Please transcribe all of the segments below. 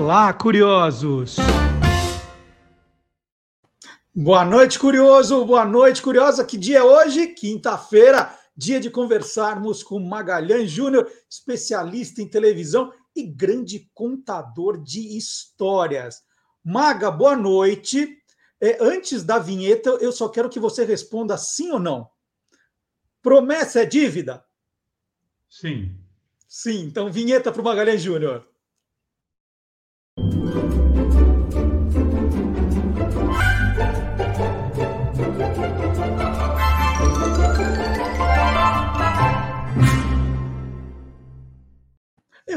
Olá, curiosos! Boa noite, curioso! Boa noite, curiosa! Que dia é hoje? Quinta-feira, dia de conversarmos com Magalhães Júnior, especialista em televisão e grande contador de histórias. Maga, boa noite. É, antes da vinheta, eu só quero que você responda sim ou não. Promessa é dívida? Sim. Sim, então vinheta para o Magalhães Júnior.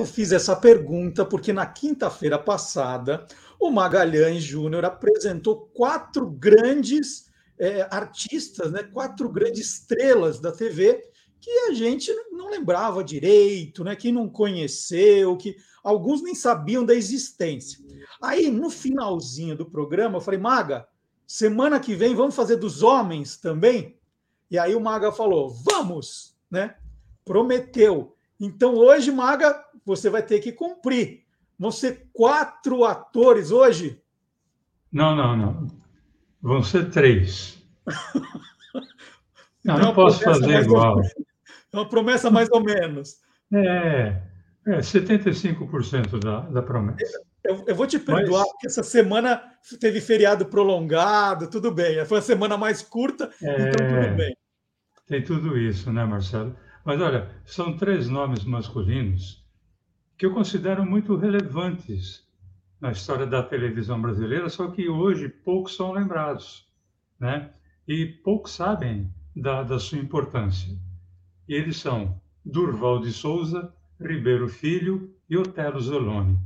Eu fiz essa pergunta porque na quinta-feira passada o Magalhães Júnior apresentou quatro grandes é, artistas, né, quatro grandes estrelas da TV que a gente não lembrava direito, né, que não conheceu, que alguns nem sabiam da existência. Aí, no finalzinho do programa, eu falei, Maga, semana que vem vamos fazer dos homens também? E aí o Maga falou, vamos, né? Prometeu. Então hoje, Maga, você vai ter que cumprir. Vão ser quatro atores hoje? Não, não, não. Vão ser três. não, não posso fazer igual. É uma promessa mais ou menos. É, é 75% da, da promessa. Eu, eu, vou te perdoar, Mas... porque essa semana teve feriado prolongado, tudo bem. Foi a semana mais curta, é... então tudo bem. Tem tudo isso, né, Marcelo? Mas olha, são três nomes masculinos que eu considero muito relevantes na história da televisão brasileira, só que hoje poucos são lembrados, né? E poucos sabem da, da sua importância. E eles são Durval de Souza, Ribeiro Filho e Otelo Zoloni.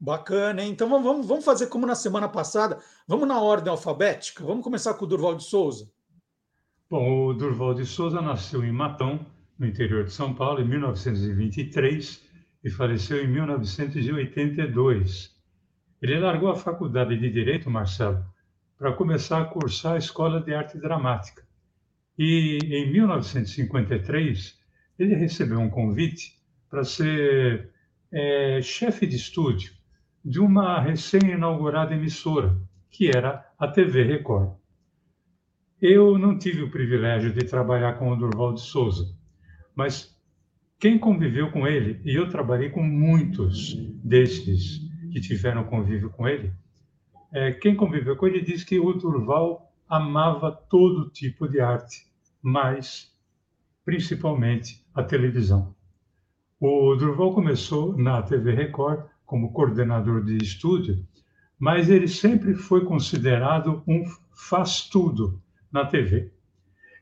Bacana, hein? Então vamos, vamos fazer como na semana passada. Vamos na ordem alfabética. Vamos começar com o Durval de Souza. Bom, o Durval de Souza nasceu em Matão, no interior de São Paulo, em 1923 e faleceu em 1982. Ele largou a faculdade de Direito, Marcelo, para começar a cursar a Escola de Arte Dramática. E em 1953, ele recebeu um convite para ser é, chefe de estúdio de uma recém-inaugurada emissora, que era a TV Record. Eu não tive o privilégio de trabalhar com o Durval de Souza, mas quem conviveu com ele, e eu trabalhei com muitos desses que tiveram convívio com ele, é, quem conviveu com ele diz que o Durval amava todo tipo de arte, mas principalmente a televisão. O Durval começou na TV Record como coordenador de estúdio, mas ele sempre foi considerado um faz-tudo na TV.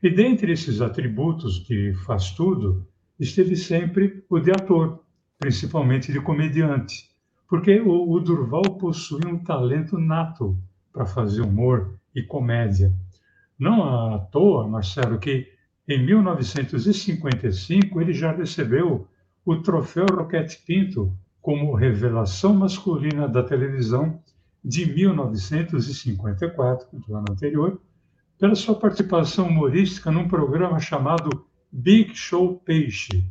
E dentre esses atributos de faz-tudo, esteve sempre o de ator, principalmente de comediante, porque o, o Durval possui um talento nato para fazer humor e comédia. Não à toa, Marcelo, que em 1955 ele já recebeu o troféu Roquete Pinto como revelação masculina da televisão de 1954, do ano anterior, pela sua participação humorística num programa chamado Big Show Peixe,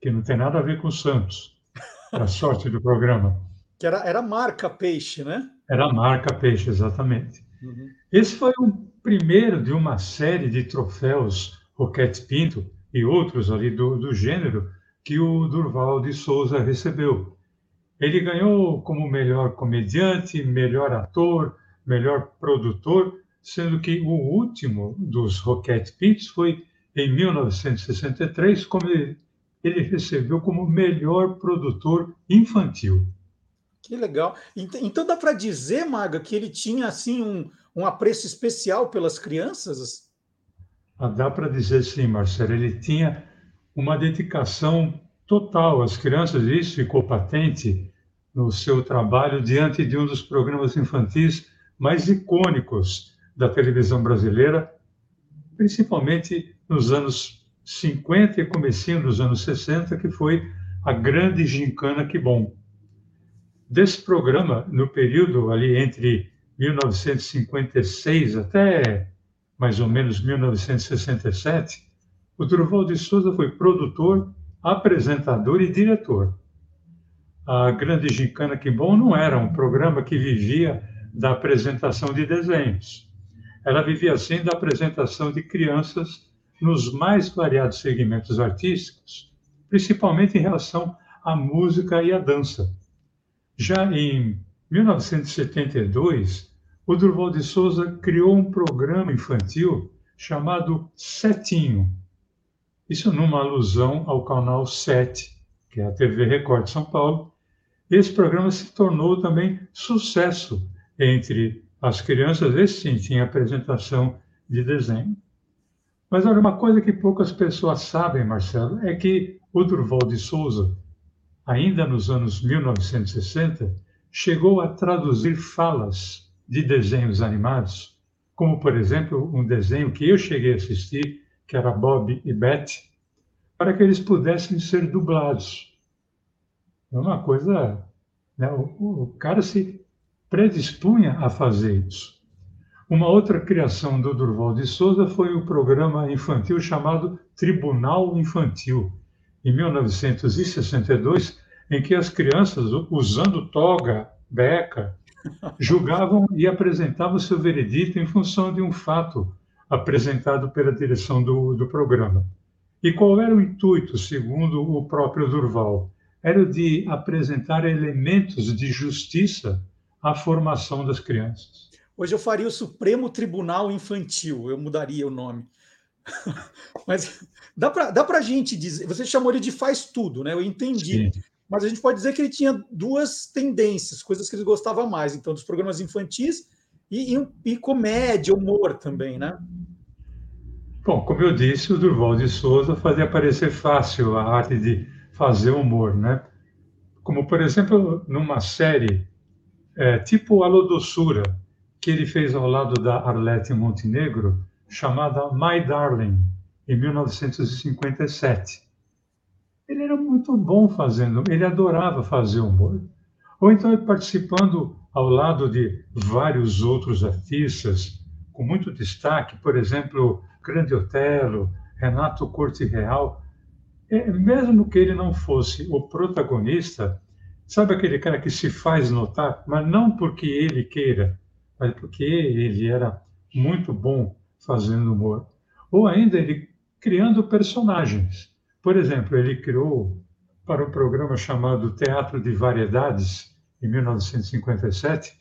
que não tem nada a ver com o Santos, a sorte do programa. Que era, era marca Peixe, né? Era marca Peixe, exatamente. Uhum. Esse foi o primeiro de uma série de troféus Roquete Pinto e outros ali do, do gênero que o Durval de Souza recebeu. Ele ganhou como melhor comediante, melhor ator, melhor produtor, sendo que o último dos Roquete Pintos foi em 1963, como ele, recebeu como melhor produtor infantil. Que legal. Então dá para dizer, Maga, que ele tinha assim um, um apreço especial pelas crianças? Ah, dá para dizer sim, Marcelo. Ele tinha uma dedicação total às crianças, e isso ficou patente no seu trabalho diante de um dos programas infantis mais icônicos da televisão brasileira, principalmente nos anos 50 e comecinho dos anos 60, que foi a grande gincana Que Bom. Desse programa, no período ali entre 1956 até mais ou menos 1967, o Durval de Souza foi produtor, apresentador e diretor. a Grande Gincana Bom não era um programa que vivia da apresentação de desenhos. Ela vivia, assim, da apresentação de crianças nos mais variados segmentos artísticos, principalmente em relação à música e à dança. Já em 1972, o Durval de Souza criou um programa infantil chamado Setinho. Isso numa alusão ao canal 7, que é a TV Record de São Paulo, esse programa se tornou também sucesso entre as crianças. Esse sim tinha apresentação de desenho. Mas olha, uma coisa que poucas pessoas sabem, Marcelo, é que o Durval de Souza, ainda nos anos 1960, chegou a traduzir falas de desenhos animados, como, por exemplo, um desenho que eu cheguei a assistir, que era Bob e Betty, para que eles pudessem ser dublados. É uma coisa. Né? O, o cara se predispunha a fazer isso. Uma outra criação do Durval de Souza foi o programa infantil chamado Tribunal Infantil, em 1962, em que as crianças, usando toga, beca, julgavam e apresentavam seu veredito em função de um fato apresentado pela direção do, do programa. E qual era o intuito, segundo o próprio Durval? era o de apresentar elementos de justiça à formação das crianças. Hoje eu faria o Supremo Tribunal Infantil, eu mudaria o nome. Mas dá para dá a gente dizer, você chamou ele de faz tudo, né? Eu entendi. Sim. Mas a gente pode dizer que ele tinha duas tendências, coisas que ele gostava mais, então, dos programas infantis e, e, e comédia, humor também, né? Bom, como eu disse, o Durval de Souza fazia parecer fácil a arte de fazer humor, né? Como, por exemplo, numa série é, tipo Alô Doçura, que ele fez ao lado da Arlete Montenegro, chamada My Darling, em 1957. Ele era muito bom fazendo, ele adorava fazer humor. Ou então participando ao lado de vários outros artistas, com muito destaque, por exemplo, Grande Otelo, Renato Corte Real, é, mesmo que ele não fosse o protagonista, sabe aquele cara que se faz notar, mas não porque ele queira, porque ele era muito bom fazendo humor. Ou ainda ele criando personagens. Por exemplo, ele criou para um programa chamado Teatro de Variedades, em 1957,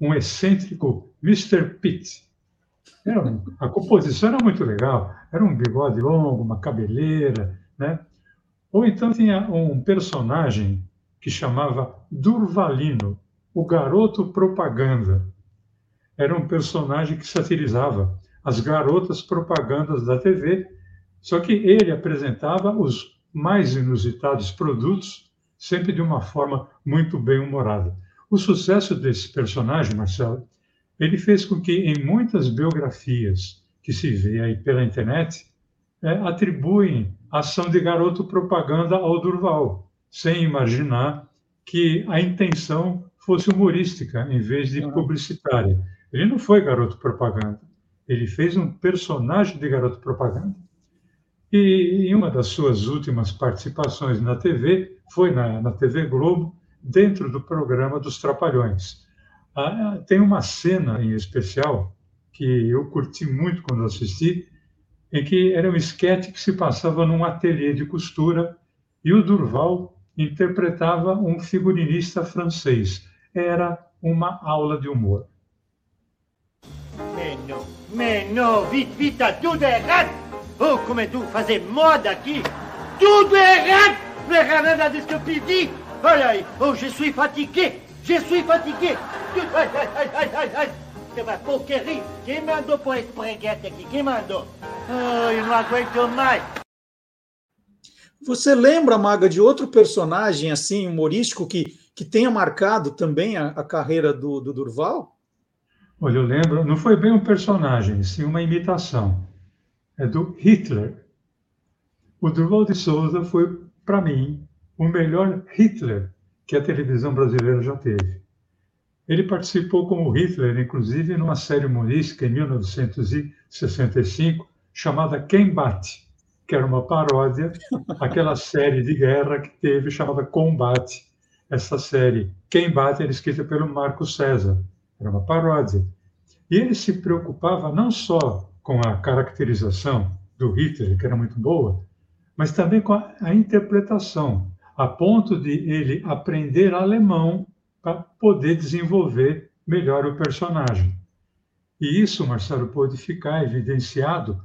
um excêntrico Mr. Pitt. Era, a composição era muito legal, era um bigode longo, uma cabeleira, né? Ou então tinha um personagem que chamava Durvalino, o garoto propaganda. Era um personagem que satirizava as garotas propagandas da TV, só que ele apresentava os mais inusitados produtos, sempre de uma forma muito bem humorada. O sucesso desse personagem, Marcelo, ele fez com que em muitas biografias que se vê aí pela internet, é, atribuem ação de garoto propaganda ao Durval, sem imaginar que a intenção fosse humorística em vez de publicitária. Ele não foi garoto propaganda, ele fez um personagem de garoto propaganda. E em uma das suas últimas participações na TV, foi na, na TV Globo, dentro do programa dos Trapalhões. Ah, tem uma cena em especial que eu curti muito quando assisti, em que era um esquete que se passava num ateliê de costura e o Durval interpretava um figurinista francês. Era uma aula de humor. Mais non, mais non, vite, vite, tudo é errado! Oh, como é tu fazer moda aqui? Tudo errado! Não é nada disso que eu pedi! Olha aí, oh, je suis fatigué! Je suis fatigué! Ai, ai, ai, ai, ai, ai! Você vai porquerir? Quem mandou pôr esse preguete aqui? Quem mandou? Oh, eu não aguento mais. Você lembra, Maga, de outro personagem assim humorístico que, que tenha marcado também a, a carreira do, do Durval? Olha, eu lembro, não foi bem um personagem, sim uma imitação. É do Hitler. O Durval de Souza foi, para mim, o melhor Hitler que a televisão brasileira já teve. Ele participou como Hitler, inclusive, numa série humorística em 1965 chamada Quem Bate, que era uma paródia aquela série de guerra que teve chamada Combate. essa série Quem Bate era escrita pelo Marco César, era uma paródia. E ele se preocupava não só com a caracterização do Hitler, que era muito boa, mas também com a, interpretação, a ponto de ele aprender alemão para poder desenvolver melhor o personagem. E isso, Marcelo, pode ficar evidenciado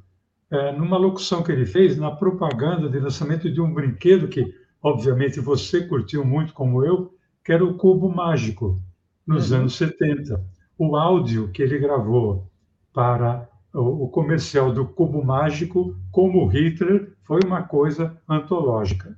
é, numa locução que ele fez na propaganda de lançamento de um brinquedo que, obviamente, você curtiu muito, como eu, que era o Cubo Mágico, nos uhum. anos 70. O áudio que ele gravou para o, o comercial do Cubo Mágico, como Hitler, foi uma coisa antológica.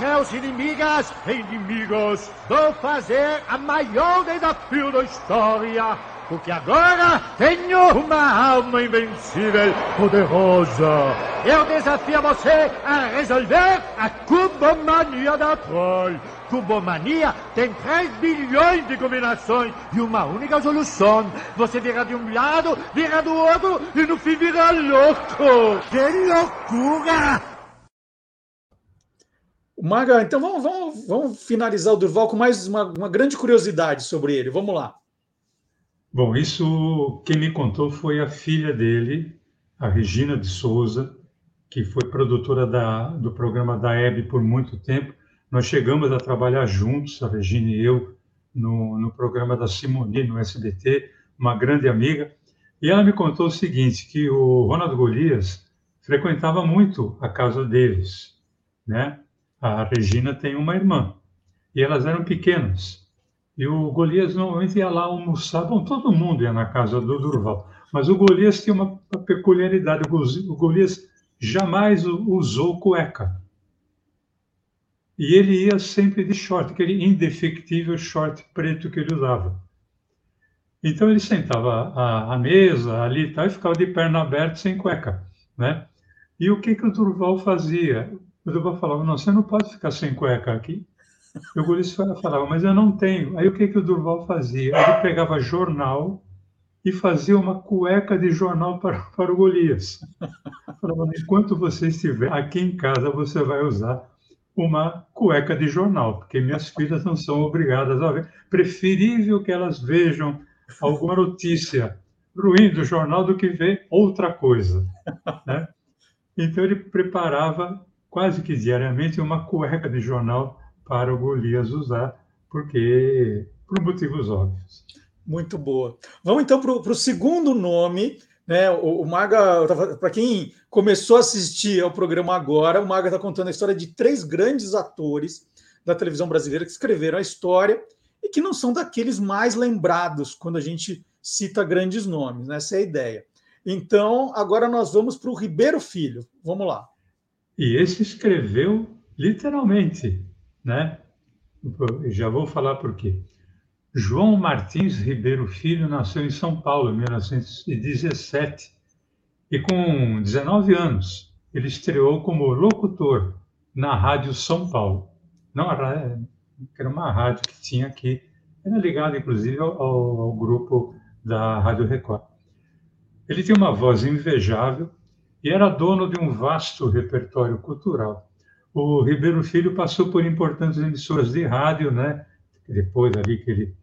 Meus inimigas e inimigos, vou fazer a maior desafio da história porque agora tenho uma alma invencível, poderosa. Eu desafio você a resolver a cubomania da Troll. Cubomania tem 3 bilhões de combinações e uma única solução. Você vira de um lado, vira do outro e no fim vira louco. Que loucura! Maga, então vamos, vamos, vamos finalizar o Durval com mais uma, uma grande curiosidade sobre ele. Vamos lá. Bom, isso quem me contou foi a filha dele, a Regina de Souza, que foi produtora da, do programa da Hebe por muito tempo. Nós chegamos a trabalhar juntos, a Regina e eu, no, no programa da Simone, no SBT, uma grande amiga. E ela me contou o seguinte, que o Ronald Golias frequentava muito a casa deles, né? A Regina tem uma irmã, e elas eram pequenas. E o Golias normalmente ia lá almoçar. Bom, todo mundo ia na casa do Durval. Mas o Golias tinha uma peculiaridade. O Golias jamais usou cueca. E ele ia sempre de short, aquele indefectível short preto que ele usava. Então ele sentava à, mesa ali e tal, e ficava de perna aberta, sem cueca. Né? E o que, que o Durval fazia? O Durval falava, não, você não pode ficar sem cueca aqui. E o Golias falava, mas eu não tenho. Aí o que, que o Durval fazia? Ele pegava jornal e fazia uma cueca de jornal para, para o Golias. Falava, enquanto você estiver aqui em casa, você vai usar uma cueca de jornal, porque minhas filhas não são obrigadas a ver. Preferível que elas vejam alguma notícia ruim do jornal do que ver outra coisa. Né? Então ele preparava quase que diariamente uma cueca de jornal para o Golias usar, porque por motivos óbvios. Muito boa. Vamos então para o segundo nome. Né? O, o Maga, para quem começou a assistir ao programa agora, o Maga está contando a história de três grandes atores da televisão brasileira que escreveram a história e que não são daqueles mais lembrados quando a gente cita grandes nomes. Né? Essa é a ideia. Então, agora nós vamos para o Ribeiro Filho. Vamos lá. E esse escreveu literalmente né? Já vou falar por quê. João Martins Ribeiro Filho nasceu em São Paulo em 1917 e com 19 anos ele estreou como locutor na Rádio São Paulo. Não era uma rádio que tinha aqui, era ligado inclusive ao, ao grupo da Rádio Record. Ele tinha uma voz invejável e era dono de um vasto repertório cultural o Ribeiro Filho passou por importantes emissoras de rádio, né? Depois ali que ele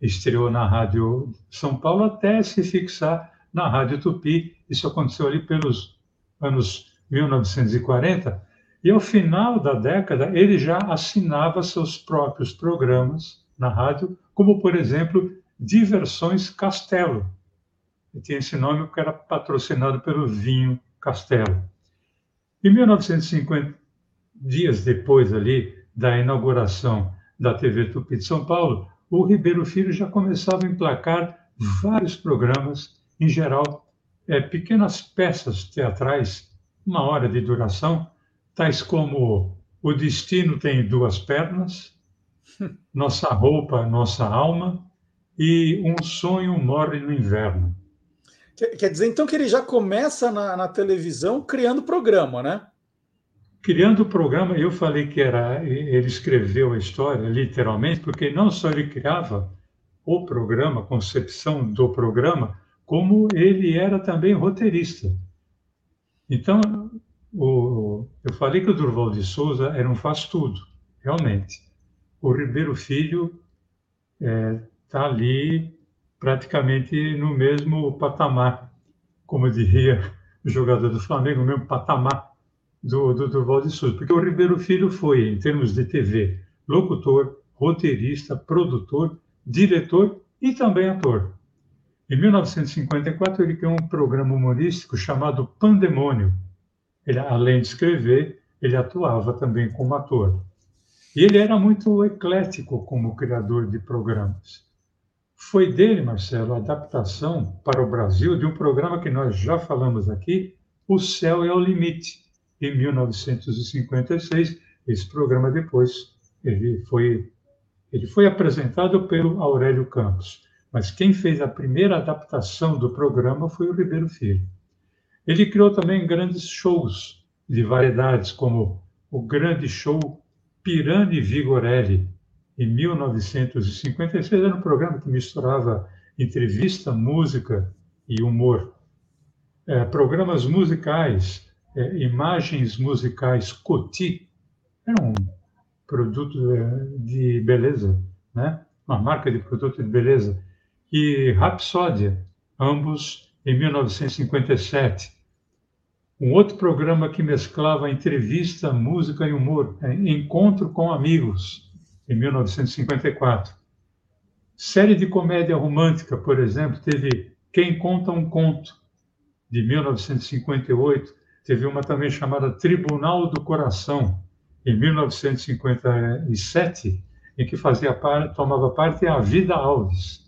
estreou na Rádio São Paulo, até se fixar na Rádio Tupi. Isso aconteceu ali pelos anos 1940. E ao final da década, ele já assinava seus próprios programas na rádio, como, por exemplo, Diversões Castelo. Ele tinha esse nome porque era patrocinado pelo vinho Castelo. Em 1950, dias depois ali da inauguração da TV Tupi de São Paulo, o Ribeiro Filho já começava a emplacar vários programas, em geral, é, pequenas peças teatrais, uma hora de duração, tais como O Destino Tem Duas Pernas, Nossa Roupa, Nossa Alma e Um Sonho Morre no Inverno. Quer dizer, então, que ele já começa na, na televisão criando programa, né? Criando o programa, eu falei que era ele escreveu a história literalmente, porque não só ele criava o programa, a concepção do programa, como ele era também roteirista. Então, o, eu falei que o Durval de Souza era um faz-tudo. realmente. O Ribeiro Filho está é, tá ali praticamente no mesmo patamar, como diria o jogador do Flamengo, no mesmo patamar do, do Durval de Souza, porque o Ribeiro Filho foi, em termos de TV, locutor, roteirista, produtor, diretor e também ator. Em 1954, ele criou um programa humorístico chamado Pandemônio. Ele, além de escrever, ele atuava também como ator. E ele era muito eclético como criador de programas. Foi dele, Marcelo, a adaptação para o Brasil de um programa que nós já falamos aqui, O Céu é o Limite, em 1956. Esse programa depois ele foi ele foi apresentado pelo Aurélio Campos, mas quem fez a primeira adaptação do programa foi o Ribeiro Filho. Ele criou também grandes shows de variedades, como o grande show Pirani Vigorelli, em 1956. Era um programa que misturava entrevista, música e humor. É, programas musicais, é, imagens musicais Coty, era um produto é, de beleza, né? uma marca de produto de beleza, e Rapsódia, ambos em 1957. Um outro programa que mesclava entrevista, música e humor, é Encontro com Amigos, em 1954. Série de comédia romântica, por exemplo, teve Quem Conta um Conto, de 1958. Teve uma também chamada Tribunal do Coração, em 1957, em que fazia parte, tomava parte a Vida Alves.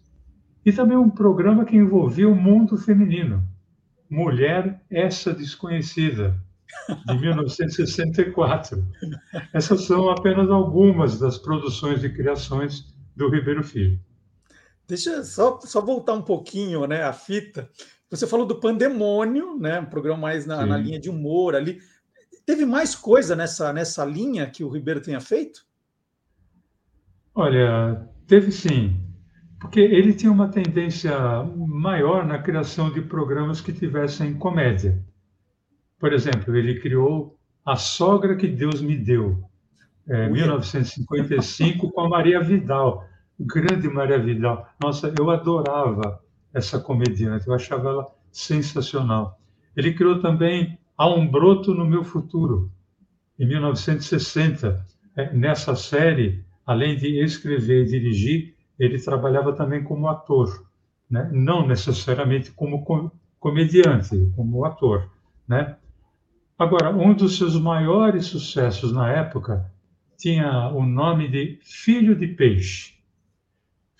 E também um programa que envolvia o mundo feminino, Mulher Essa Desconhecida, de 1964. Essas são apenas algumas das produções e criações do Ribeiro Filho. Deixa só, só voltar um pouquinho né, a fita. Você falou do Pandemônio, né, um programa mais na, na linha de humor ali. Teve mais coisa nessa, nessa linha que o Ribeiro tenha feito? Olha, teve sim, porque ele tinha uma tendência maior na criação de programas que tivessem comédia. Por exemplo, ele criou A Sogra que Deus Me Deu, em 1955, com a Maria Vidal, grande Maria Vidal. Nossa, eu adorava essa comediante, eu achava ela sensacional. Ele criou também Há um broto no meu futuro, em 1960. É, nessa série, além de escrever e dirigir, ele trabalhava também como ator, né? não necessariamente como comediante, como ator. Né? Agora, um dos seus maiores sucessos na época tinha o nome de Filho de Peixe.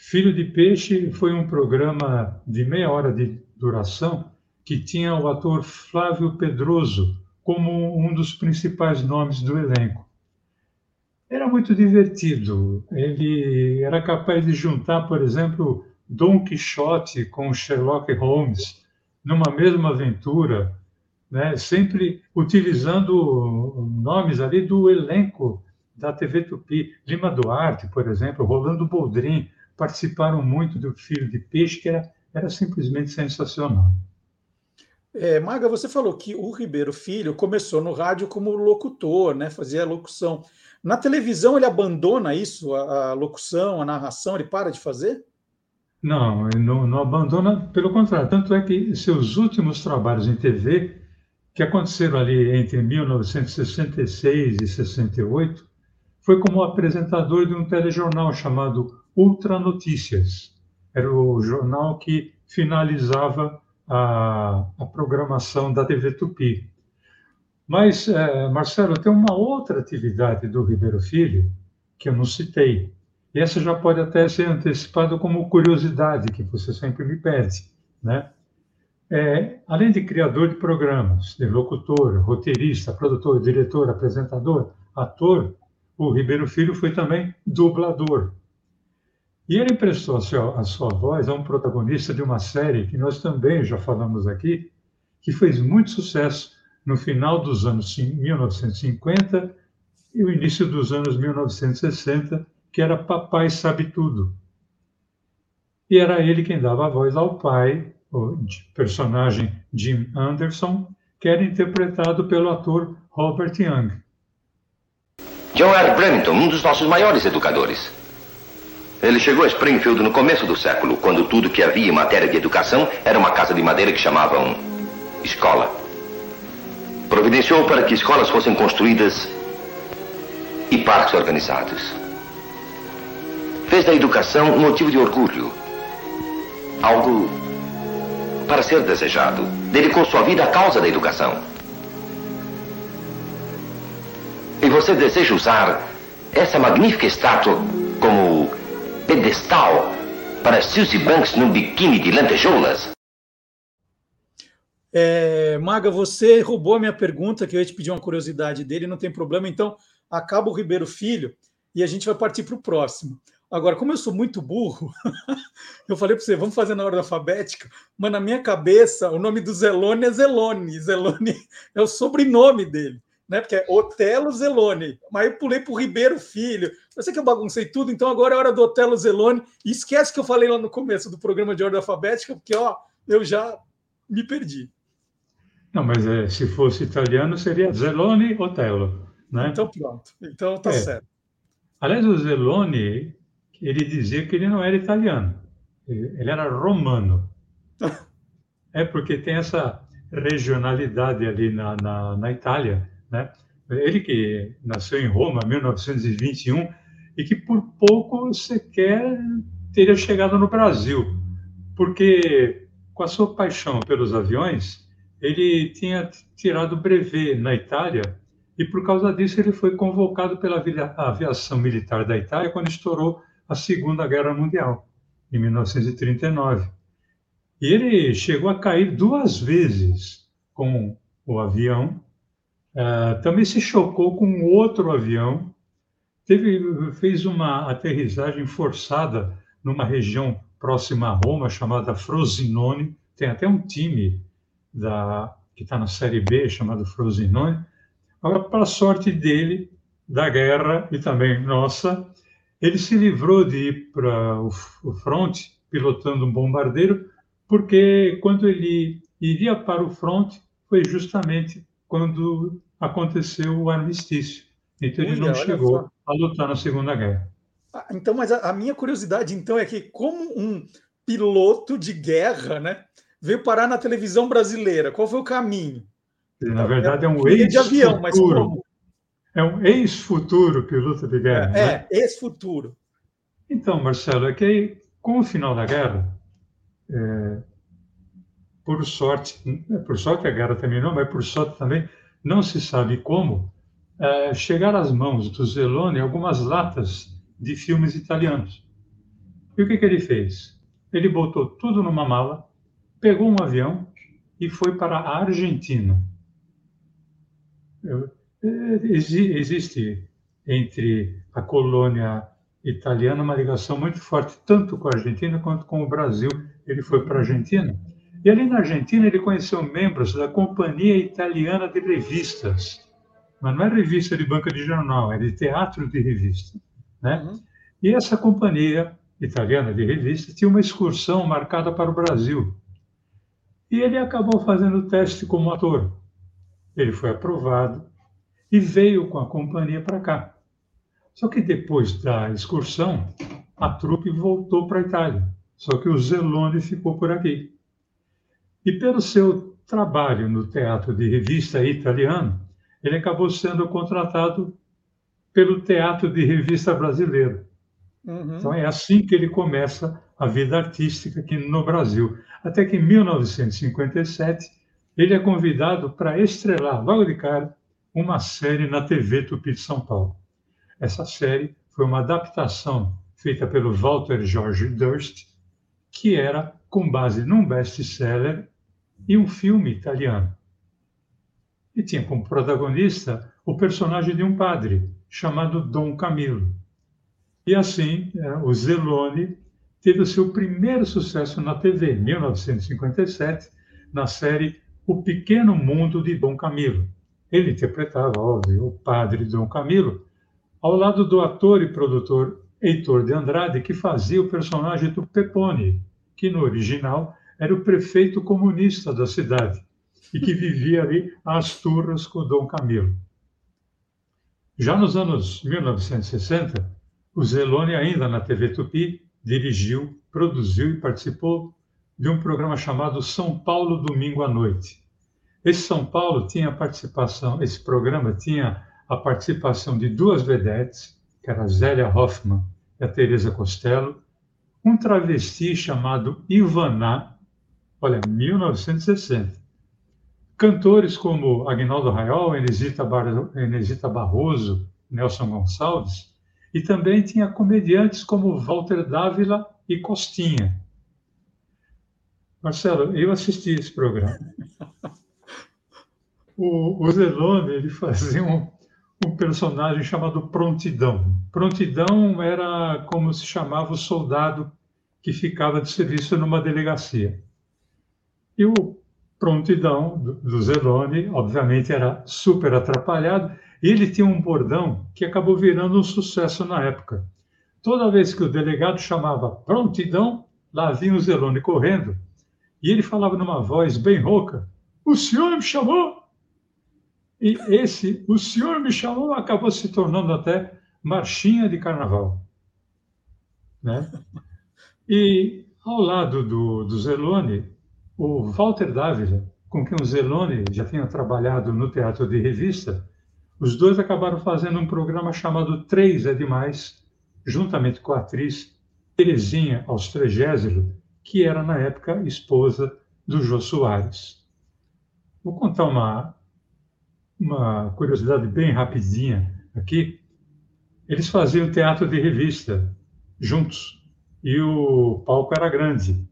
Filho de Peixe foi um programa de meia hora de duração que tinha o ator Flávio Pedroso como um dos principais nomes do elenco. Era muito divertido. Ele era capaz de juntar, por exemplo, Dom Quixote com Sherlock Holmes numa mesma aventura, né? sempre utilizando nomes ali do elenco da TV Tupi. Lima Duarte, por exemplo, Rolando Boldrin participaram muito do Filho de Peixe, que era, era simplesmente sensacional. É, Maga, você falou que o Ribeiro Filho começou no rádio como locutor, né? Fazia locução. Na televisão ele abandona isso, a, a locução, a narração, ele para de fazer? Não, ele não, não abandona, pelo contrário. Tanto é que seus últimos trabalhos em TV, que aconteceram ali entre 1966 e 68, foi como apresentador de um telejornal chamado Ultra Notícias. Era o jornal que finalizava a, a programação da TV Tupi. Mas, é, Marcelo, tem uma outra atividade do Ribeiro Filho que eu não citei. E essa já pode até ser antecipada como curiosidade, que você sempre me pede. Né? É, além de criador de programas, de locutor, roteirista, produtor, diretor, apresentador, ator, o Ribeiro Filho foi também dublador. E ele emprestou a sua, a sua voz a um protagonista de uma série que nós também já falamos aqui, que fez muito sucesso no final dos anos 1950 e o início dos anos 1960, que era Papai Sabe Tudo. E era ele quem dava a voz ao pai, o personagem Jim Anderson, que era interpretado pelo ator Robert Young. John R. Remington, um dos nossos maiores educadores. Ele chegou a Springfield no começo do século, quando tudo que havia em matéria de educação era uma casa de madeira que chamavam escola. Providenciou para que escolas fossem construídas e parques organizados. Fez da educação um motivo de orgulho. Algo para ser desejado. Dedicou sua vida à causa da educação. E você deseja usar essa magnífica estátua como pedestal para Susie Banks num biquíni de lentejoulas? É, Maga, você roubou a minha pergunta, que eu ia te pedir uma curiosidade dele, não tem problema. Então, acaba o Ribeiro Filho e a gente vai partir para o próximo. Agora, como eu sou muito burro, eu falei para você, vamos fazer na ordem alfabética, mas na minha cabeça o nome do Zelone é Zelone. Zelone é o sobrenome dele, né? Porque é Otelo Zelone. Mas eu pulei para o Ribeiro Filho. Eu sei que eu baguncei tudo, então agora é hora do Otelo Zelone. E esquece que eu falei lá no começo do programa de ordem alfabética, porque ó, eu já me perdi. Não, mas é, se fosse italiano seria Zelone Otelo, né? Então pronto. Então tá é. certo. Aliás, o Zelone ele dizia que ele não era italiano, ele era romano. é porque tem essa regionalidade ali na, na, na Itália, né? Ele que nasceu em Roma em 1921 e que por pouco sequer teria chegado no Brasil, porque com a sua paixão pelos aviões, ele tinha tirado brevet na Itália e por causa disso ele foi convocado pela aviação militar da Itália quando estourou a Segunda Guerra Mundial, em 1939. E ele chegou a cair duas vezes com o avião, uh, também se chocou com outro avião, teve, fez uma aterrissagem forçada numa região próxima a Roma, chamada Frosinone, tem até um time da, que está na Série B, chamado Frosinone. Agora, para sorte dele, da guerra e também nossa, ele se livrou de ir para o front pilotando um bombardeiro, porque quando ele iria para o front foi justamente quando aconteceu o armistício. Então ele não chegou a lutar na Segunda Guerra. Ah, então, mas a, a, minha curiosidade então é que como um piloto de guerra, né, veio parar na televisão brasileira, qual foi o caminho? Na verdade é um ex de avião, mas como? É um ex-futuro piloto de guerra. É, né? é ex-futuro. Então, Marcelo, é que com o final da guerra, é, por sorte, é, por sorte a guerra terminou, mas por sorte também, não se sabe como, é, chegaram às mãos do Zelone algumas latas de filmes italianos. E o que, que ele fez? Ele botou tudo numa mala, pegou um avião e foi para a Argentina. Eu, existe entre a colônia italiana uma ligação muito forte, tanto com a Argentina quanto com o Brasil. Ele foi para a Argentina. E ali na Argentina ele conheceu membros da Companhia Italiana de Revistas. Mas não é revista de banca de jornal, é de teatro de revista. Né? Uhum. E essa companhia italiana de revistas tinha uma excursão marcada para o Brasil. E ele acabou fazendo o teste como ator. Ele foi aprovado, e veio com a companhia para cá. Só que depois da excursão, a trupe voltou para a Itália. Só que o Zelone ficou por aqui. E pelo seu trabalho no teatro de revista italiano, ele acabou sendo contratado pelo teatro de revista brasileiro. Uhum. Então é assim que ele começa a vida artística aqui no Brasil. Até que em 1957 ele é convidado para estrelar logo de cara uma série na TV Tupi de São Paulo. Essa série foi uma adaptação feita pelo Walter George Durst, que era com base num best-seller e um filme italiano. E tinha como protagonista o personagem de um padre, chamado Dom Camilo. E assim, é, o Zelone teve o seu primeiro sucesso na TV, em 1957, na série O Pequeno Mundo de Dom Camilo, ele interpretava, óbvio, o padre Dom Camilo, ao lado do ator e produtor Heitor de Andrade, que fazia o personagem do Pepone, que no original era o prefeito comunista da cidade e que vivia ali às turras com Dom Camilo. Já nos anos 1960, o Zelone, ainda na TV Tupi, dirigiu, produziu e participou de um programa chamado São Paulo Domingo à Noite. Esse São Paulo tinha a participação, esse programa tinha a participação de duas vedetes, que era a Zélia Hoffman e a Teresa Costello, um travesti chamado Ivaná, olha, 1960. Cantores como Agnaldo Raiol, Enesita, Bar... Barroso, Nelson Gonçalves, e também tinha comediantes como Walter Dávila e Costinha. Marcelo, eu assisti esse programa. O, o Zelone, ele fazia um, um personagem chamado Prontidão. Prontidão era como se chamava o soldado que ficava de serviço numa delegacia. E o Prontidão do Zelone, obviamente, era super atrapalhado, e ele tinha um bordão que acabou virando um sucesso na época. Toda vez que o delegado chamava Prontidão, lá vinha o Zelone correndo, e ele falava numa voz bem rouca: O senhor me chamou? E esse, o senhor me chamou, acabou se tornando até marchinha de carnaval. Né? E ao lado do, do Zelone, o Walter Dávila, com quem o Zelone já tinha trabalhado no teatro de revista, os dois acabaram fazendo um programa chamado Três é Demais, juntamente com a atriz Terezinha Austrégésilo, que era na época esposa do Jô Soares. Vou contar uma, uma curiosidade bem rapidinha aqui. Eles faziam teatro de revista juntos e o palco era grande.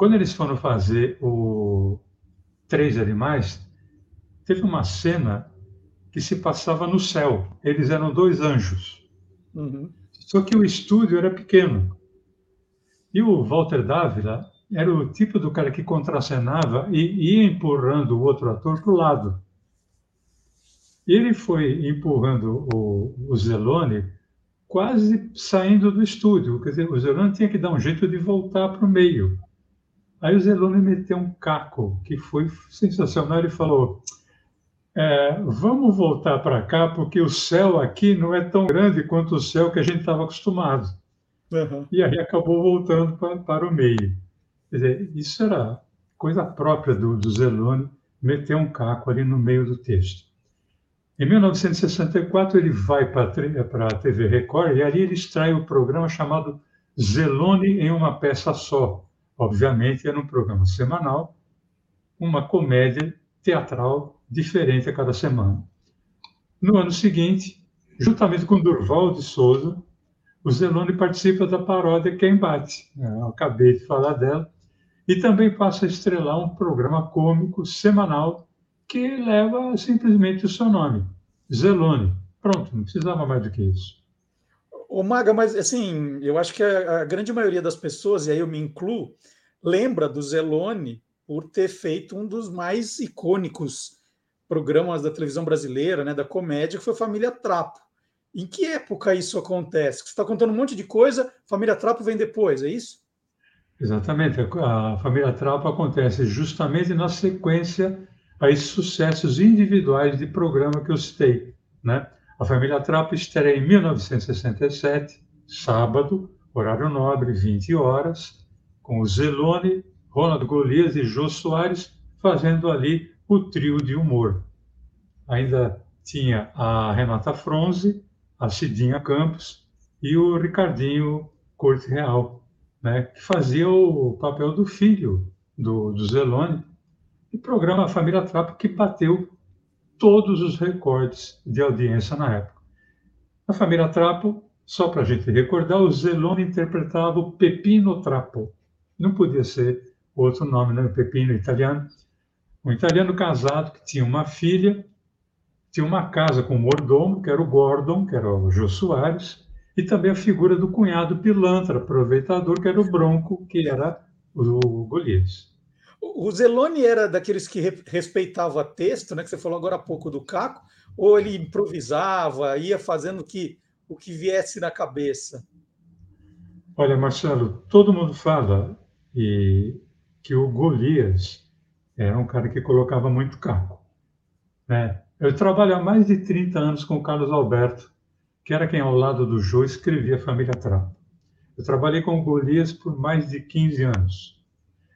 Quando eles foram fazer o Três Animais, teve uma cena que se passava no céu. Eles eram dois anjos. Uhum. Só que o estúdio era pequeno. E o Walter Dávila era o tipo do cara que contracenava e ia empurrando o outro ator para o lado. Ele foi empurrando o, o Zelone quase saindo do estúdio. Quer dizer, o Zelone tinha que dar um jeito de voltar para o meio. Aí o Zelone meteu um caco, que foi sensacional. Ele falou: é, Vamos voltar para cá, porque o céu aqui não é tão grande quanto o céu que a gente estava acostumado. Uhum. E aí acabou voltando para, para o meio. Quer dizer, isso era coisa própria do, do Zelone, meter um caco ali no meio do texto. Em 1964, ele vai para a TV Record e ali ele extrai o programa chamado Zelone em uma peça só. Obviamente, era um programa semanal, uma comédia teatral diferente a cada semana. No ano seguinte, juntamente com Durval de Souza, o Zelone participa da paródia Quem Bate. Eu acabei de falar dela e também passa a estrelar um programa cômico semanal que leva simplesmente o seu nome, Zelone. Pronto, não precisava mais do que isso. Ô Maga, mas assim, eu acho que a, a grande maioria das pessoas, e aí eu me incluo, lembra do Zelone por ter feito um dos mais icônicos programas da televisão brasileira, né, da comédia, que foi Família Trapo. Em que época isso acontece? Você está contando um monte de coisa, Família Trapo vem depois, é isso? Exatamente. A família Trapo acontece justamente na sequência a esses sucessos individuais de programa que eu citei. Né? A família Trapo estreia em 1967, sábado, horário nobre, 20 horas, com o Zelone, Ronald Golias e Jô Soares fazendo ali o trio de humor. Ainda tinha a Renata Fronze, a Cidinha Campos e o Ricardinho Corte Real, né, que fazia o papel do filho do, do Zelone, e programa Família Trapo, que bateu todos os recordes de audiência na época. A Família Trapo, só para a gente recordar, o Zelone interpretava o Pepino Trapo. Não podia ser outro nome, né? Pepino italiano. Um italiano casado que tinha uma filha, tinha uma casa com um mordomo, que era o Gordon, que era o Jô Soares, e também a figura do cunhado pilantra, aproveitador, que era o Bronco, que era o Golias. O Zelone era daqueles que respeitava texto, né, que você falou agora há pouco do Caco, ou ele improvisava, ia fazendo que, o que viesse na cabeça? Olha, Marcelo, todo mundo fala e, que o Golias era um cara que colocava muito caco. Né? Eu trabalho há mais de 30 anos com o Carlos Alberto, que era quem ao lado do Jô escrevia Família Trapo. Eu trabalhei com o Golias por mais de 15 anos.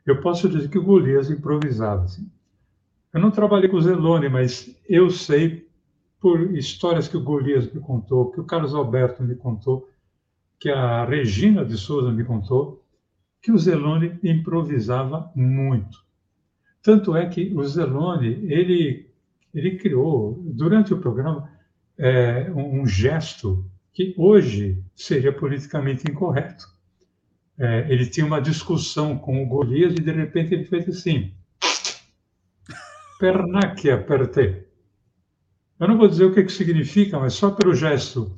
Eu posso dizer que o Golias improvisava. Assim. Eu não trabalhei com o Zelone, mas eu sei por histórias que o Golias me contou, que o Carlos Alberto me contou, que a Regina de Souza me contou, que o Zelone improvisava muito. Tanto é que o Zelone, ele, ele criou, durante o programa, é, um gesto que hoje seria politicamente incorreto. É, ele tinha uma discussão com o Golias e, de repente, ele fez assim, pernaque aperte. Eu não vou dizer o que, que significa, mas só pelo gesto,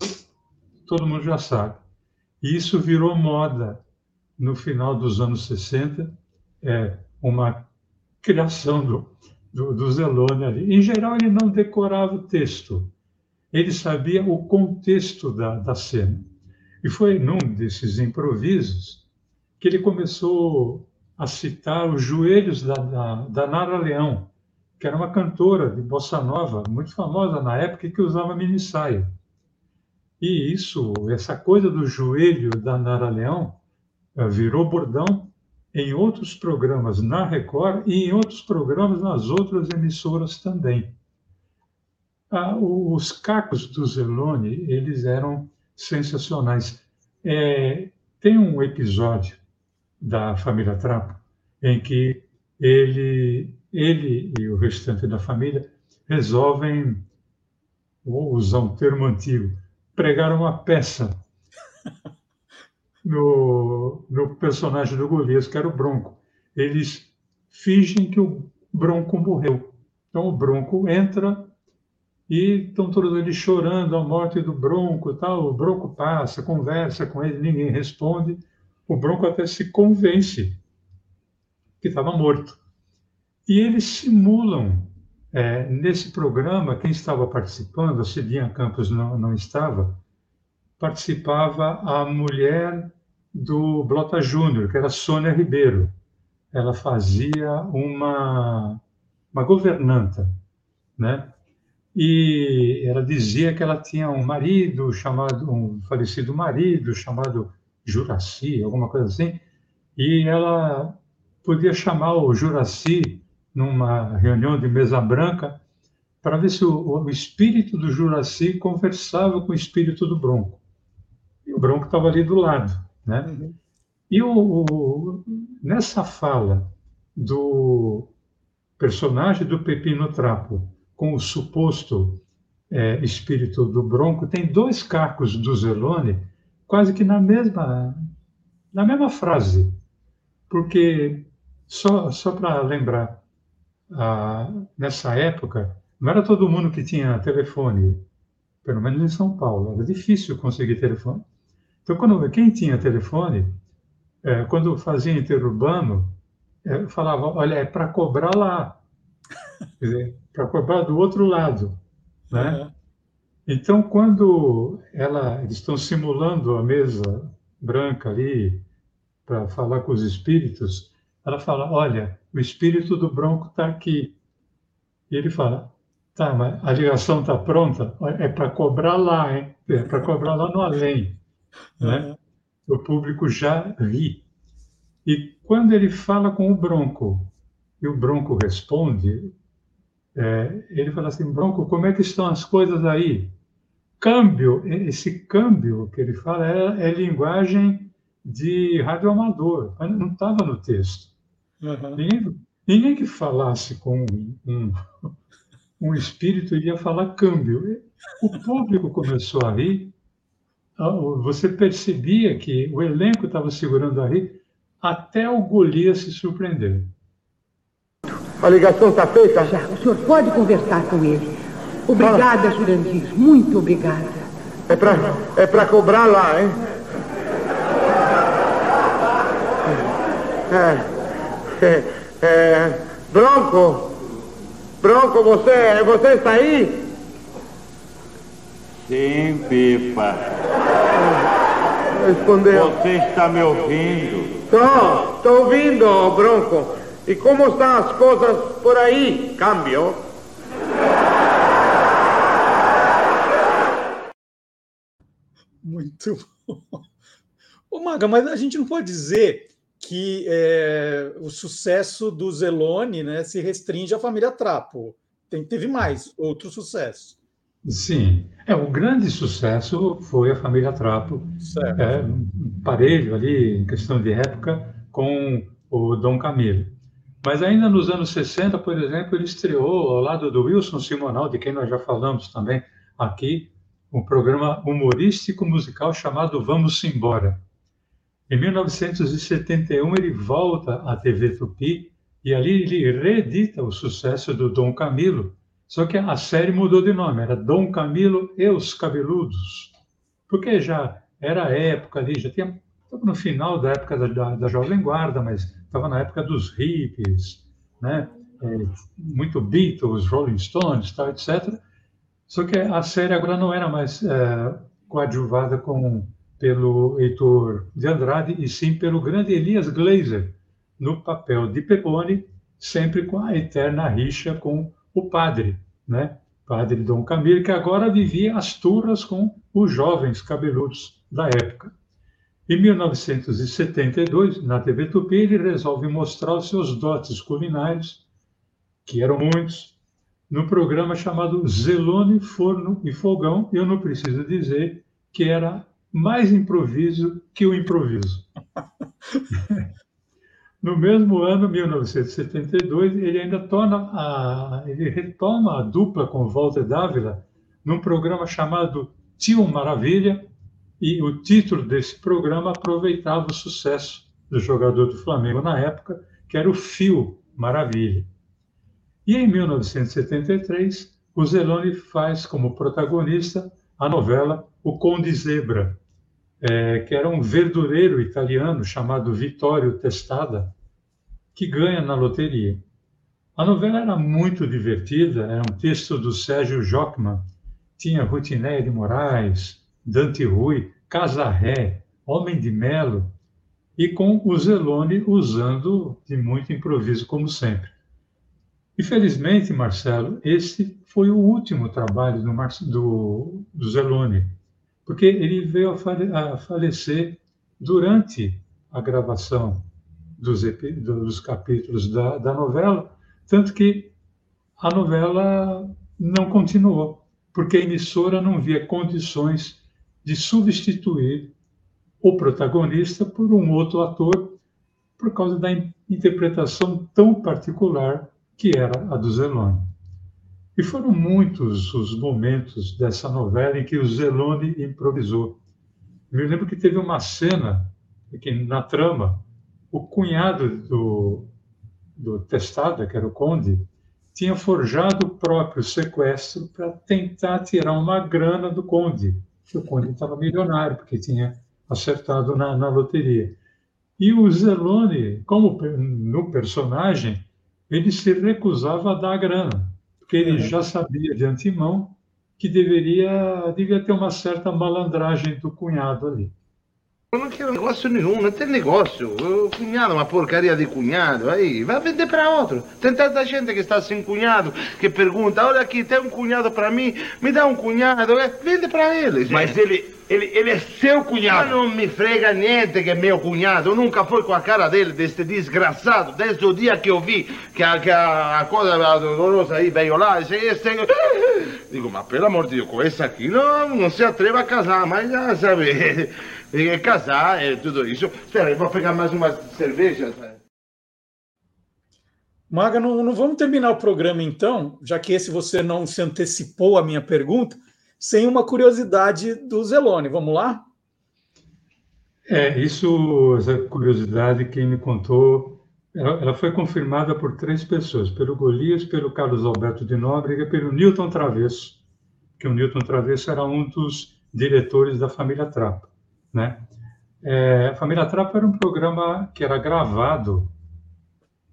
todo mundo já sabe. E isso virou moda no final dos anos 60, é uma criação do, do, do Zelone ali. Em geral, ele não decorava o texto, ele sabia o contexto da, da cena. E foi num desses improvisos que ele começou a citar os joelhos da, da, da Nara Leão, que era uma cantora de bossa nova muito famosa na época que usava mini saia. E isso, essa coisa do joelho da Nara Leão, eh, virou bordão em outros programas na Record e em outros programas nas outras emissoras também. Ah, os cacos do Zelone, eles eram sensacionais. É, tem um episódio da família Trapo em que ele, ele e o restante da família resolvem, vou usar um termo antigo, pregar uma peça no, no personagem do Golias, que era o Bronco. Eles fingem que o Bronco morreu. Então o Bronco entra e estão todos eles chorando a morte do Bronco tal. O Bronco passa, conversa com ele, ninguém responde. O Bronco até se convence que estava morto. E eles simulam é, nesse programa, quem estava participando, a Cidinha Campos não, não estava, participava a mulher do Blota Júnior, que era Sônia Ribeiro. Ela fazia uma, uma governanta, né? E ela dizia que ela tinha um marido chamado, um falecido marido chamado Juraci, alguma coisa assim, e ela podia chamar o Juraci numa reunião de mesa branca para ver se o, o espírito do Juraci conversava com o espírito do Bronco. E o Bronco estava ali do lado. Né? Uhum. E o, o, nessa fala do personagem do Pepino Trapo com o suposto é, espírito do Bronco, tem dois cacos do Zelone quase que na mesma, na mesma frase. Porque, só, só para lembrar, ah, nessa época, não era todo mundo que tinha telefone, pelo menos em São Paulo, era difícil conseguir telefone. Então, quando, quem tinha telefone, é, quando fazia interurbano, é, falava, olha, é para cobrar lá, para cobrar do outro lado, né? Uhum. Então, quando ela, eles estão simulando a mesa branca ali para falar com os espíritos, ela fala, olha, o espírito do Bronco está aqui. E ele fala, tá, mas a ligação está pronta? É para cobrar lá, hein? É para cobrar lá no além né? o público já ri. E quando ele fala com o Bronco, e o Bronco responde, é, ele fala assim, Bronco, como é que estão as coisas aí? Câmbio, esse câmbio que ele fala é, é linguagem de radioamador, mas não estava no texto. Uhum. Ninguém, ninguém, que falasse com um, um espírito iria falar câmbio. O público começou a rir ah, você percebia que o elenco estava segurando a rir até o Golias se surpreender. A ligação está feita? Já, o senhor pode conversar com ele. Obrigada, Jurandir. Muito obrigada. É para é pra cobrar lá, hein? É, é, é, Bronco, Bronco, você, você está aí? Sim, Pipa. Respondeu. Você está me ouvindo? Estou, estou ouvindo, Bronco. E como estão as coisas por aí? Câmbio. Muito bom. Ô, Maga, mas a gente não pode dizer que é, o sucesso do Zelone né, se restringe à família Trapo. Tem, teve mais, outro sucesso. Sim, é o grande sucesso foi a família Trapo, certo. É, um parelho ali, em questão de época, com o Dom Camilo. Mas ainda nos anos 60, por exemplo, ele estreou ao lado do Wilson Simonal, de quem nós já falamos também aqui, um programa humorístico musical chamado Vamos Embora. Em 1971, ele volta à TV Tupi e ali ele reedita o sucesso do Dom Camilo, só que a série mudou de nome, era Dom Camilo e os Cabeludos, porque já era a época ali, já tinha estava no final da época da, da, da Jovem Guarda, mas estava na época dos hippies, né? É, muito Beatles, Rolling Stones, tal, etc. Só que a série agora não era mais é, coadjuvada com pelo Heitor de Andrade, e sim pelo grande Elias Glazer, no papel de Pepone, sempre com a eterna rixa com o padre, né? Padre Dom Camilo, que agora vivia as turras com os jovens cabeludos da época. Em 1972, na TV Tupi, ele resolve mostrar os seus dotes culinários, que eram muitos, no programa chamado Zelone, Forno e Fogão. Eu não preciso dizer que era mais improviso que o improviso. no mesmo ano, 1972, ele ainda torna a, ele retoma a dupla com Walter Dávila num programa chamado Tio Maravilha, e o título desse programa aproveitava o sucesso do jogador do Flamengo na época, que era o Fio Maravilha. E em 1973, o Zeloni faz como protagonista a novela O Conde Zebra, é, que era um verdureiro italiano chamado Vittorio Testada, que ganha na loteria. A novela era muito divertida, era um texto do Sérgio Jockman, tinha Rutineia de Moraes, Dante Rui, Casarré, Homem de Melo, e com o Zelone usando de muito improviso, como sempre. Infelizmente, Marcelo, esse foi o último trabalho do, do, do Zelone porque ele veio a, fale a falecer durante a gravação dos, dos capítulos da, da novela, tanto que a novela não continuou, porque a emissora não via condições de substituir o protagonista por um outro ator por causa da interpretação tão particular que era a do Zelone. E foram muitos os momentos dessa novela em que o Zelone improvisou. Me lembro que teve uma cena que, na trama, o cunhado do, do Testada, que era o conde, tinha forjado o próprio sequestro para tentar tirar uma grana do conde, que o conde estava milionário, porque tinha acertado na, na loteria. E o Zelone, como no personagem, ele se recusava a dar a grana porque ele já sabia de antemão que deveria, devia ter uma certa malandragem do cunhado ali. Eu não quero negócio nenhum, não tem negócio. O cunhado uma porcaria de cunhado. Aí, vai vender para outro. Tem tanta gente que está sem cunhado, que pergunta: olha aqui, tem um cunhado para mim, me dá um cunhado, é, vende para eles. Mas ele, ele, ele é seu cunhado. Não me frega niente que é meu cunhado. Eu nunca fui com a cara dele, deste desgraçado, desde o dia que eu vi que a, que a, a coisa dolorosa aí veio lá. Esse, esse... Digo, mas pelo amor de Deus, com essa aqui não, não se atreva a casar, mas já sabe, é casar, é tudo isso. Espera, eu vou pegar mais uma cerveja. Maga, não, não vamos terminar o programa então, já que esse você não se antecipou à minha pergunta sem uma curiosidade do Zelone. Vamos lá? É, isso, essa curiosidade, quem me contou, ela, ela foi confirmada por três pessoas, pelo Golias, pelo Carlos Alberto de Nóbrega e pelo Newton Travesso, que o Newton Travesso era um dos diretores da Família Trapa, né? É, Família Trapa era um programa que era gravado,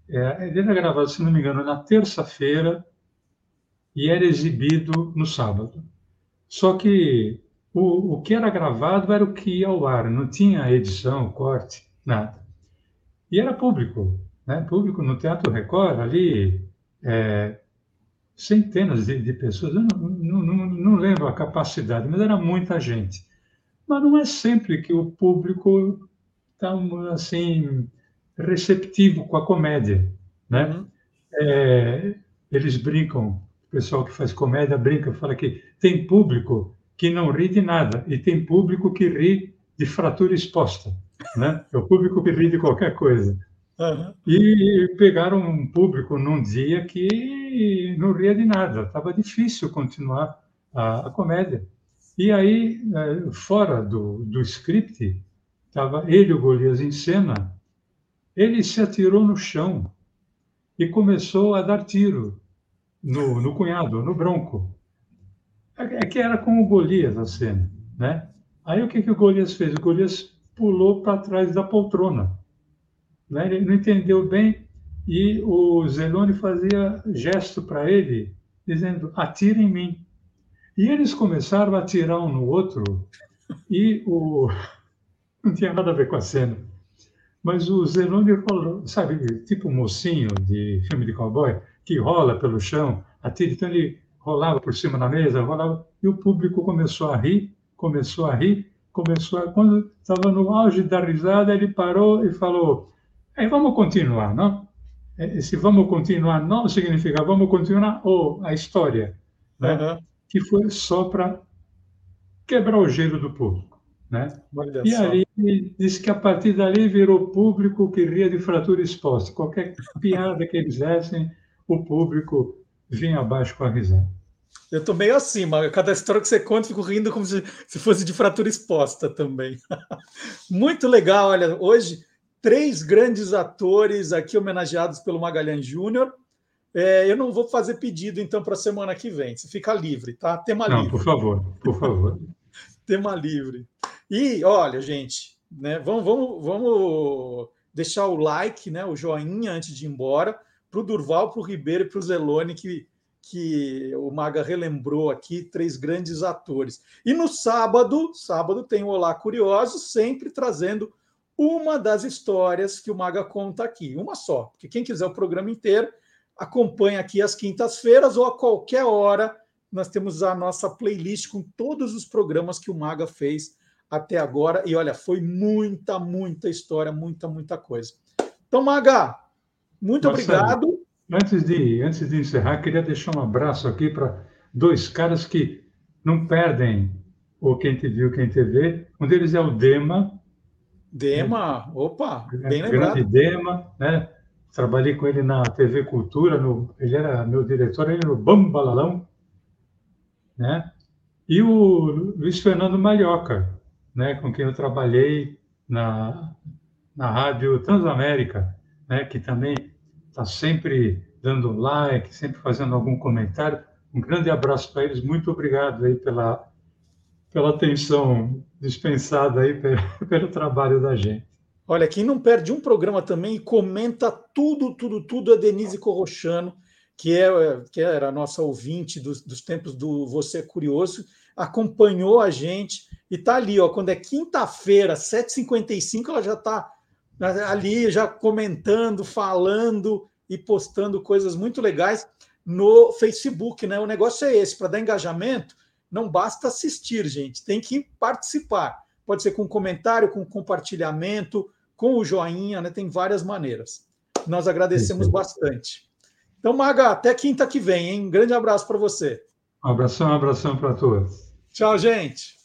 é, ele era gravado, se não me engano, na terça-feira e era exibido no sábado. Só que o, o que era gravado era o que ia ao ar, não tinha edição, corte, nada. E era público, né? público no Teatro Record, ali, é, centenas de, de, pessoas, eu não, não, não, não, lembro a capacidade, mas era muita gente. Mas não é sempre que o público está assim receptivo com a comédia, né? Uhum. É, eles brincam, o pessoal que faz comédia brinca, fala que tem público que não ri de nada e tem público que ri de fratura exposta, né? É o público que ri de qualquer coisa. Uhum. E pegaram um público num dia que não ria de nada, estava difícil continuar a, a, comédia. E aí, é, fora do, do script, estava ele, o Golias, em cena, ele se atirou no chão e começou a dar tiro no, no cunhado, no bronco. É, é que era com o Golias a cena, né? Aí o que, que o Golias fez? O Golias pulou para trás da poltrona. Né? Ele não entendeu bem e o Zelone fazia gesto para ele, dizendo: atira em mim. E eles começaram a atirar um no outro e o... não tinha nada a ver com a cena. Mas o Zelone rolou, sabe, tipo um mocinho de filme de cowboy, que rola pelo chão, atira, então ele rolava por cima da mesa, rolava, e o público começou a rir, começou a rir, começou a... Quando estava no auge da risada, ele parou e falou, é, vamos continuar, não? Esse vamos continuar não significa vamos continuar ou a história, né? Uhum. Que foi só para quebrar o gelo do público. Né? e só. ali disse que a partir dali virou público que ria de fratura exposta. Qualquer piada que eles dessem, o público vinha abaixo com a risada. Eu estou meio assim, mas cada história que você conta, fico rindo como se, se fosse de fratura exposta também. Muito legal, olha, hoje três grandes atores aqui homenageados pelo Magalhães Júnior. É, eu não vou fazer pedido, então, para a semana que vem. Você fica livre, tá? Tema não, livre. Por favor, por favor. Tema livre. E olha, gente, né, vamos, vamos, vamos deixar o like, né, o joinha antes de ir embora, para o Durval, para o Ribeiro e para o Zelone, que, que o Maga relembrou aqui, três grandes atores. E no sábado, sábado tem o Olá Curioso, sempre trazendo uma das histórias que o Maga conta aqui, uma só, porque quem quiser o programa inteiro, acompanha aqui às quintas-feiras ou a qualquer hora. Nós temos a nossa playlist com todos os programas que o Maga fez até agora. E olha, foi muita, muita história, muita, muita coisa. Então, Maga, muito Marcelo, obrigado. Antes de, antes de encerrar, queria deixar um abraço aqui para dois caras que não perdem o Quem Te Viu, Quem Te Vê. Um deles é o Dema. Dema, opa, bem grande lembrado. Grande Dema, né? Trabalhei com ele na TV Cultura, no, ele era meu diretor, ele no Bambalalão, né? E o Luiz Fernando Malhoca, né, com quem eu trabalhei na, na Rádio Transamérica, né, que também está sempre dando like, sempre fazendo algum comentário. Um grande abraço para eles, muito obrigado aí pela, pela atenção dispensada aí pelo, pelo trabalho da gente. Olha, quem não perde um programa também e comenta tudo, tudo, tudo é Denise Corrochano, que, é, que era a nossa ouvinte dos, dos tempos do Você é Curioso, acompanhou a gente e tá ali, ó, quando é quinta-feira, 7h55, ela já está ali, já comentando, falando e postando coisas muito legais no Facebook, né? O negócio é esse, para dar engajamento, não basta assistir, gente, tem que participar. Pode ser com comentário, com compartilhamento, com o joinha, né? Tem várias maneiras. Nós agradecemos bastante. Então, Maga, até quinta que vem, hein? Um grande abraço para você. Um abração, um abração para todos. Tchau, gente.